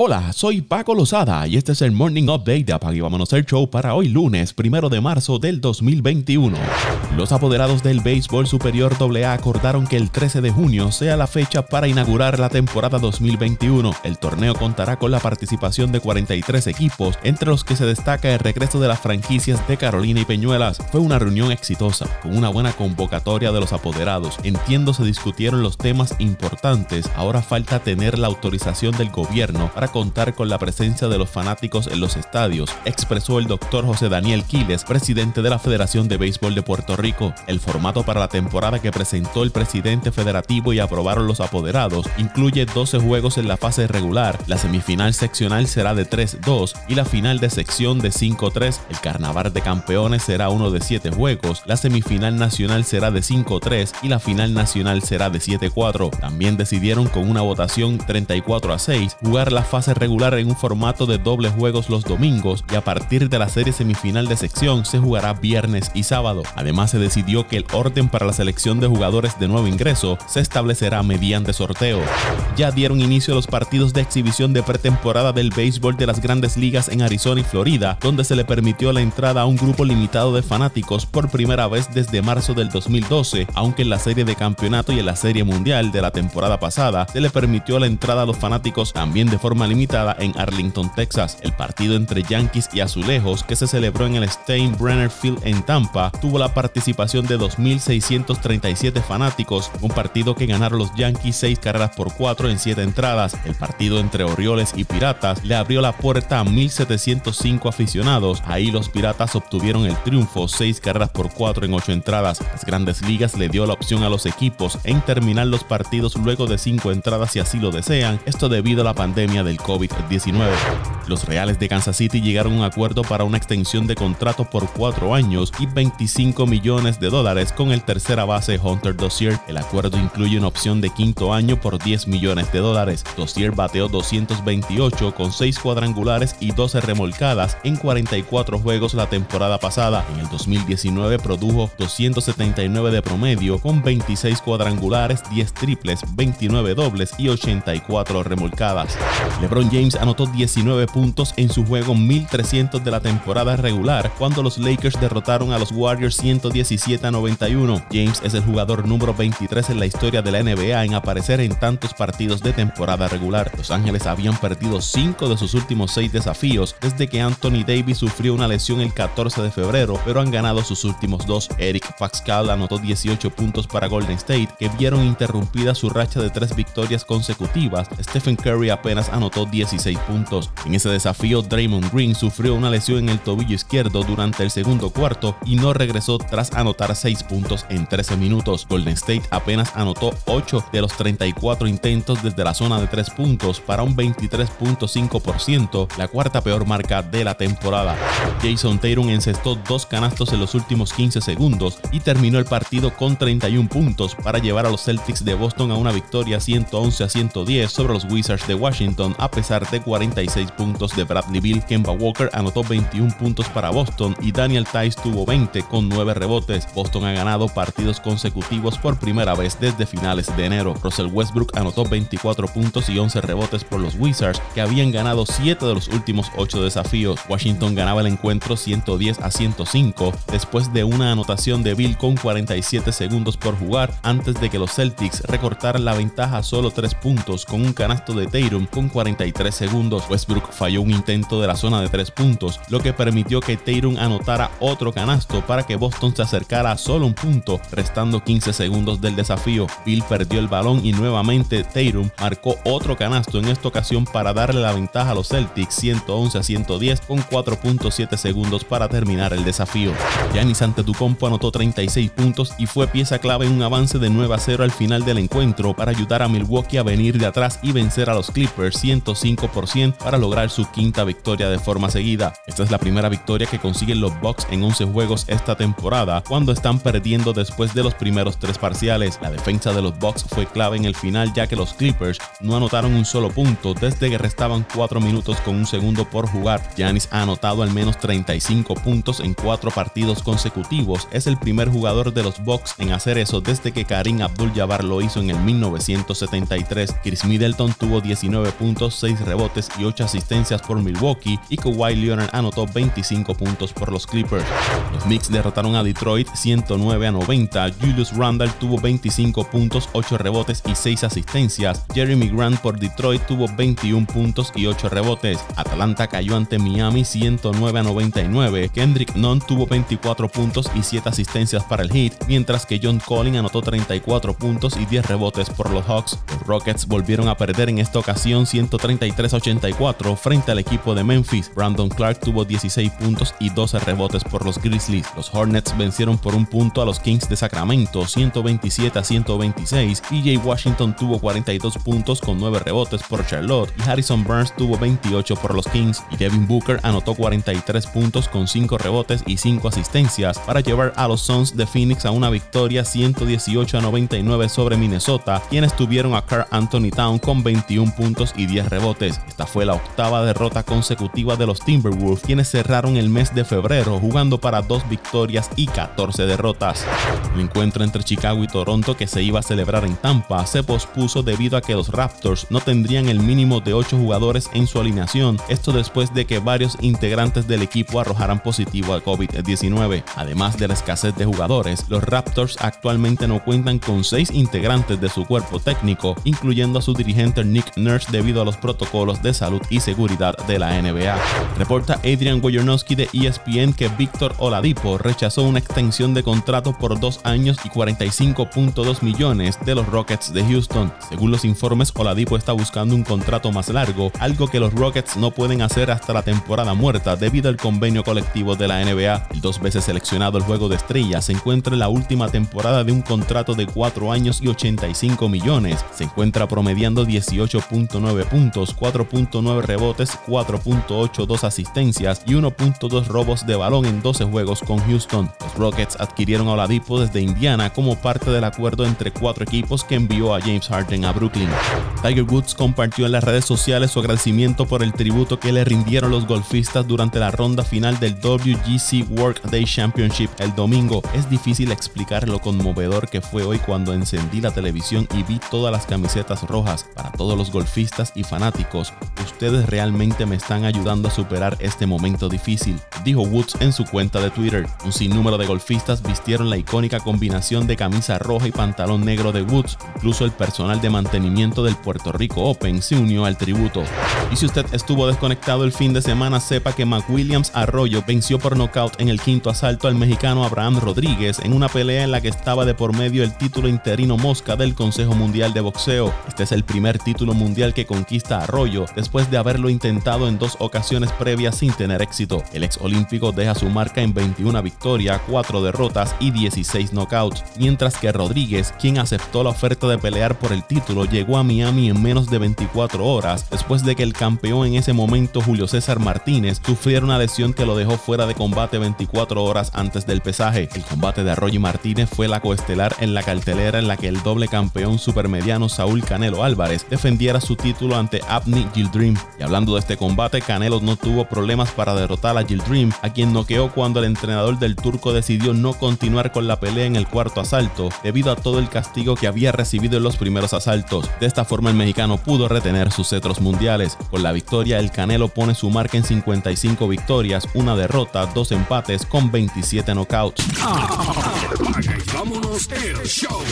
Hola, soy Paco Lozada y este es el Morning Update de Apague Vámonos el Show para hoy lunes, primero de marzo del 2021. Los apoderados del Béisbol Superior AA acordaron que el 13 de junio sea la fecha para inaugurar la temporada 2021. El torneo contará con la participación de 43 equipos, entre los que se destaca el regreso de las franquicias de Carolina y Peñuelas. Fue una reunión exitosa, con una buena convocatoria de los apoderados. Entiendo se discutieron los temas importantes, ahora falta tener la autorización del gobierno para contar con la presencia de los fanáticos en los estadios, expresó el doctor José Daniel Quiles, presidente de la Federación de Béisbol de Puerto Rico. El formato para la temporada que presentó el presidente federativo y aprobaron los apoderados incluye 12 juegos en la fase regular, la semifinal seccional será de 3-2 y la final de sección de 5-3. El carnaval de campeones será uno de 7 juegos, la semifinal nacional será de 5-3 y la final nacional será de 7-4. También decidieron con una votación 34 a 6 jugar la fase regular en un formato de doble juegos los domingos y a partir de la serie semifinal de sección se jugará viernes y sábado. Además se decidió que el orden para la selección de jugadores de nuevo ingreso se establecerá mediante sorteo. Ya dieron inicio los partidos de exhibición de pretemporada del béisbol de las grandes ligas en Arizona y Florida, donde se le permitió la entrada a un grupo limitado de fanáticos por primera vez desde marzo del 2012, aunque en la serie de campeonato y en la serie mundial de la temporada pasada se le permitió la entrada a los fanáticos también de forma limitada en Arlington, Texas. El partido entre Yankees y Azulejos, que se celebró en el Steinbrenner Field en Tampa, tuvo la participación de 2.637 fanáticos, un partido que ganaron los Yankees 6 carreras por 4 en 7 entradas. El partido entre Orioles y Piratas le abrió la puerta a 1.705 aficionados. Ahí los Piratas obtuvieron el triunfo 6 carreras por 4 en 8 entradas. Las grandes ligas le dio la opción a los equipos en terminar los partidos luego de 5 entradas si así lo desean, esto debido a la pandemia del COVID-19. Los Reales de Kansas City llegaron a un acuerdo para una extensión de contrato por cuatro años y 25 millones de dólares con el tercera base Hunter Dossier. El acuerdo incluye una opción de quinto año por 10 millones de dólares. Dossier bateó 228 con 6 cuadrangulares y 12 remolcadas en 44 juegos la temporada pasada. En el 2019 produjo 279 de promedio con 26 cuadrangulares, 10 triples, 29 dobles y 84 remolcadas. LeBron James anotó 19 puntos en su juego 1300 de la temporada regular cuando los Lakers derrotaron a los Warriors 117 a 91. James es el jugador número 23 en la historia de la NBA en aparecer en tantos partidos de temporada regular. Los Ángeles habían perdido 5 de sus últimos 6 desafíos desde que Anthony Davis sufrió una lesión el 14 de febrero, pero han ganado sus últimos dos. Eric Pascal anotó 18 puntos para Golden State, que vieron interrumpida su racha de tres victorias consecutivas. Stephen Curry apenas anotó 16 puntos. En ese desafío, Draymond Green sufrió una lesión en el tobillo izquierdo durante el segundo cuarto y no regresó tras anotar 6 puntos en 13 minutos. Golden State apenas anotó 8 de los 34 intentos desde la zona de 3 puntos para un 23.5%, la cuarta peor marca de la temporada. Jason Tatum encestó dos canastos en los últimos 15 segundos y terminó el partido con 31 puntos para llevar a los Celtics de Boston a una victoria 111 a 110 sobre los Wizards de Washington a pesar de 46 puntos de Bradley Bill. Kemba Walker anotó 21 puntos para Boston y Daniel Tice tuvo 20 con 9 rebotes. Boston ha ganado partidos consecutivos por primera vez desde finales de enero. Russell Westbrook anotó 24 puntos y 11 rebotes por los Wizards que habían ganado 7 de los últimos 8 desafíos. Washington ganaba el encuentro 110 a 105 después de una anotación de Bill con 47 segundos por jugar antes de que los Celtics recortaran la ventaja a solo 3 puntos con un canasto de Tatum con 40 33 segundos. Westbrook falló un intento de la zona de 3 puntos, lo que permitió que Tatum anotara otro canasto para que Boston se acercara a solo un punto, restando 15 segundos del desafío. Bill perdió el balón y nuevamente Tatum marcó otro canasto en esta ocasión para darle la ventaja a los Celtics 111 a 110 con 4.7 segundos para terminar el desafío. Giannis Antetokounmpo anotó 36 puntos y fue pieza clave en un avance de 9 a 0 al final del encuentro para ayudar a Milwaukee a venir de atrás y vencer a los Clippers 105% para lograr su quinta victoria de forma seguida. Esta es la primera victoria que consiguen los Bucks en 11 juegos esta temporada, cuando están perdiendo después de los primeros tres parciales. La defensa de los Bucks fue clave en el final ya que los Clippers no anotaron un solo punto desde que restaban 4 minutos con un segundo por jugar. Giannis ha anotado al menos 35 puntos en 4 partidos consecutivos. Es el primer jugador de los Bucks en hacer eso desde que Karim Abdul-Jabbar lo hizo en el 1973. Chris Middleton tuvo 19 puntos puntos, 6 rebotes y 8 asistencias por Milwaukee y Kawhi Leonard anotó 25 puntos por los Clippers. Los Knicks derrotaron a Detroit 109 a 90. Julius Randle tuvo 25 puntos, 8 rebotes y 6 asistencias. Jeremy Grant por Detroit tuvo 21 puntos y 8 rebotes. Atlanta cayó ante Miami 109 a 99. Kendrick Nunn tuvo 24 puntos y 7 asistencias para el Heat, mientras que John Collin anotó 34 puntos y 10 rebotes por los Hawks. Los Rockets volvieron a perder en esta ocasión 133 a 84 frente al equipo de Memphis. Brandon Clark tuvo 16 puntos y 12 rebotes por los Grizzlies. Los Hornets vencieron por un punto a los Kings de Sacramento 127 a 126. PJ Washington tuvo 42 puntos con 9 rebotes por Charlotte y Harrison Burns tuvo 28 por los Kings y Devin Booker anotó 43 puntos con 5 rebotes y 5 asistencias para llevar a los Suns de Phoenix a una victoria 118 a 99 sobre Minnesota, quienes tuvieron a Carl Anthony Town con 21 puntos y 10 rebotes. Esta fue la octava derrota consecutiva de los Timberwolves, quienes cerraron el mes de febrero jugando para dos victorias y 14 derrotas. El encuentro entre Chicago y Toronto que se iba a celebrar en Tampa se pospuso debido a que los Raptors no tendrían el mínimo de 8 jugadores en su alineación, esto después de que varios integrantes del equipo arrojaran positivo a COVID-19. Además de la escasez de jugadores, los Raptors actualmente no cuentan con 6 integrantes de su cuerpo técnico, incluyendo a su dirigente Nick Nurse debido a los protocolos de salud y seguridad de la NBA. Reporta Adrian Wojnarowski de ESPN que Víctor Oladipo rechazó una extensión de contrato por dos años y 45.2 millones de los Rockets de Houston. Según los informes, Oladipo está buscando un contrato más largo, algo que los Rockets no pueden hacer hasta la temporada muerta debido al convenio colectivo de la NBA. El dos veces seleccionado al juego de estrellas se encuentra en la última temporada de un contrato de 4 años y 85 millones. Se encuentra promediando 18.9 puntos, 4.9 rebotes, 4.82 asistencias y 1.2 robos de balón en 12 juegos con Houston. Los Rockets adquirieron a Oladipo desde Indiana como parte del acuerdo entre cuatro equipos que envió a James Harden a Brooklyn. Tiger Woods compartió en las redes sociales su agradecimiento por el tributo que le rindieron los golfistas durante la ronda final del WGC Workday Championship el domingo. Es difícil explicar lo conmovedor que fue hoy cuando encendí la televisión y vi todas las camisetas rojas. Para todos los golfistas y fanáticos, ustedes realmente me están ayudando a superar este momento difícil, dijo Woods en su cuenta de Twitter. Un sinnúmero de golfistas vistieron la icónica combinación de camisa roja y pantalón negro de Woods. Incluso el personal de mantenimiento del Puerto Rico Open se unió al tributo. Y si usted estuvo desconectado el fin de semana, sepa que McWilliams Arroyo venció por nocaut en el quinto asalto al mexicano Abraham Rodríguez en una pelea en la que estaba de por medio el título interino Mosca del Consejo Mundial de Boxeo. Este es el primer título mundial que conquista Arroyo después de haberlo intentado en dos ocasiones previas sin tener éxito. El ex olímpico deja su marca en 21 victorias, 4 derrotas y 16 knockouts, mientras que Rodríguez, quien aceptó la oferta de pelear por el título, llegó a Miami en menos de 24 horas después de que el campeón en ese momento Julio César Martínez sufriera una lesión que lo dejó fuera de combate 24 horas antes del pesaje. El combate de Arroyo y Martínez fue la coestelar en la cartelera en la que el doble campeón supermediano Saúl Canelo Álvarez defendiera su título ante Abney Gildream. Y hablando de este combate, Canelo no tuvo problemas para derrotar a Gildream, a quien noqueó cuando el entrenador del turco decidió no continuar con la pelea en el cuarto asalto, debido a todo el castigo que había recibido en los primeros asaltos. De esta forma el mexicano pudo retener sus cetros mundiales. Con la victoria, el Canelo pone su marca en 55 victorias, una derrota, dos empates con 27 knockouts. Apaga y vámonos el show.